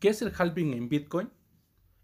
¿Qué es el halving en Bitcoin?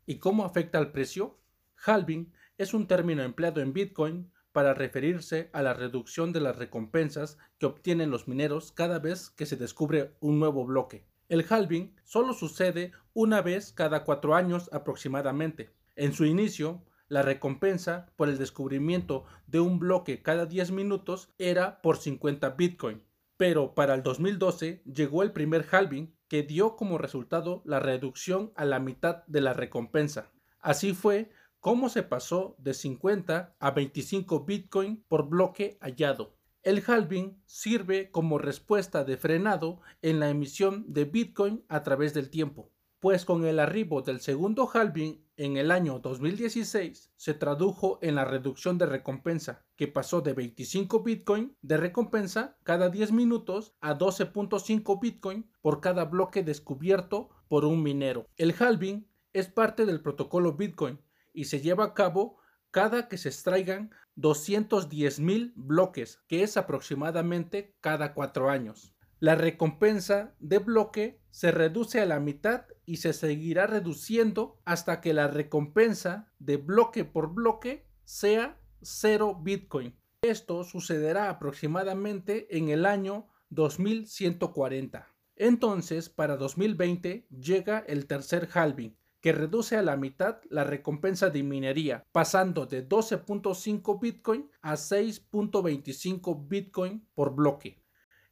¿Y cómo afecta al precio? Halving es un término empleado en Bitcoin para referirse a la reducción de las recompensas que obtienen los mineros cada vez que se descubre un nuevo bloque. El halving solo sucede una vez cada cuatro años aproximadamente. En su inicio, la recompensa por el descubrimiento de un bloque cada 10 minutos era por 50 Bitcoin. Pero para el 2012 llegó el primer halving que dio como resultado la reducción a la mitad de la recompensa. Así fue como se pasó de 50 a 25 Bitcoin por bloque hallado. El halving sirve como respuesta de frenado en la emisión de Bitcoin a través del tiempo, pues con el arribo del segundo halving en el año 2016 se tradujo en la reducción de recompensa, que pasó de 25 Bitcoin de recompensa cada 10 minutos a 12.5 Bitcoin por cada bloque descubierto por un minero. El halving es parte del protocolo Bitcoin y se lleva a cabo cada que se extraigan 210.000 bloques, que es aproximadamente cada 4 años. La recompensa de bloque se reduce a la mitad y se seguirá reduciendo hasta que la recompensa de bloque por bloque sea 0 Bitcoin. Esto sucederá aproximadamente en el año 2140. Entonces, para 2020 llega el tercer halving, que reduce a la mitad la recompensa de minería, pasando de 12.5 Bitcoin a 6.25 Bitcoin por bloque.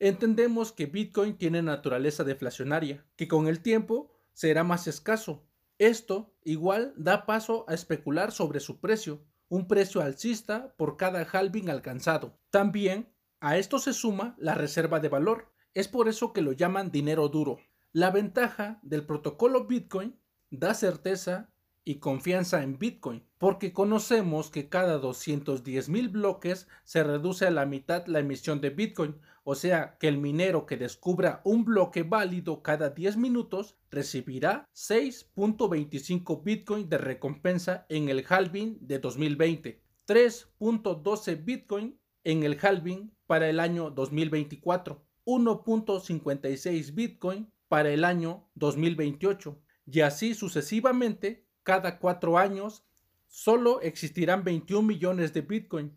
Entendemos que Bitcoin tiene naturaleza deflacionaria, que con el tiempo será más escaso. Esto igual da paso a especular sobre su precio, un precio alcista por cada halving alcanzado. También a esto se suma la reserva de valor. Es por eso que lo llaman dinero duro. La ventaja del protocolo Bitcoin da certeza y confianza en Bitcoin, porque conocemos que cada 210 mil bloques se reduce a la mitad la emisión de Bitcoin, o sea que el minero que descubra un bloque válido cada 10 minutos recibirá 6.25 Bitcoin de recompensa en el halving de 2020, 3.12 Bitcoin en el halving para el año 2024, 1.56 Bitcoin para el año 2028 y así sucesivamente cada cuatro años solo existirán 21 millones de Bitcoin.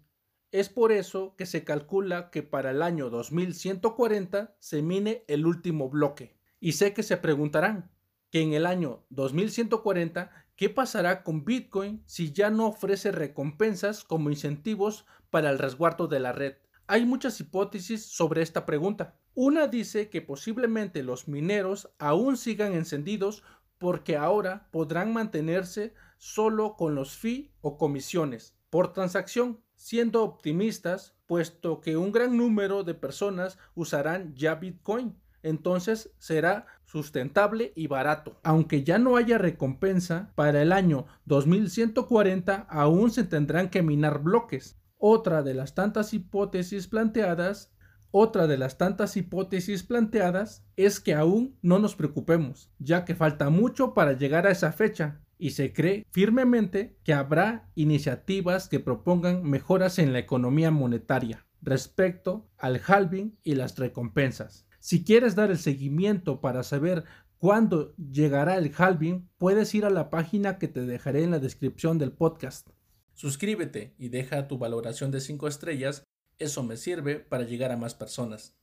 Es por eso que se calcula que para el año 2140 se mine el último bloque. Y sé que se preguntarán que en el año 2140 ¿qué pasará con Bitcoin si ya no ofrece recompensas como incentivos para el resguardo de la red? Hay muchas hipótesis sobre esta pregunta. Una dice que posiblemente los mineros aún sigan encendidos porque ahora podrán mantenerse solo con los fee o comisiones por transacción, siendo optimistas, puesto que un gran número de personas usarán ya Bitcoin. Entonces será sustentable y barato. Aunque ya no haya recompensa, para el año 2140 aún se tendrán que minar bloques. Otra de las tantas hipótesis planteadas otra de las tantas hipótesis planteadas es que aún no nos preocupemos, ya que falta mucho para llegar a esa fecha y se cree firmemente que habrá iniciativas que propongan mejoras en la economía monetaria respecto al halving y las recompensas. Si quieres dar el seguimiento para saber cuándo llegará el halving, puedes ir a la página que te dejaré en la descripción del podcast. Suscríbete y deja tu valoración de 5 estrellas eso me sirve para llegar a más personas.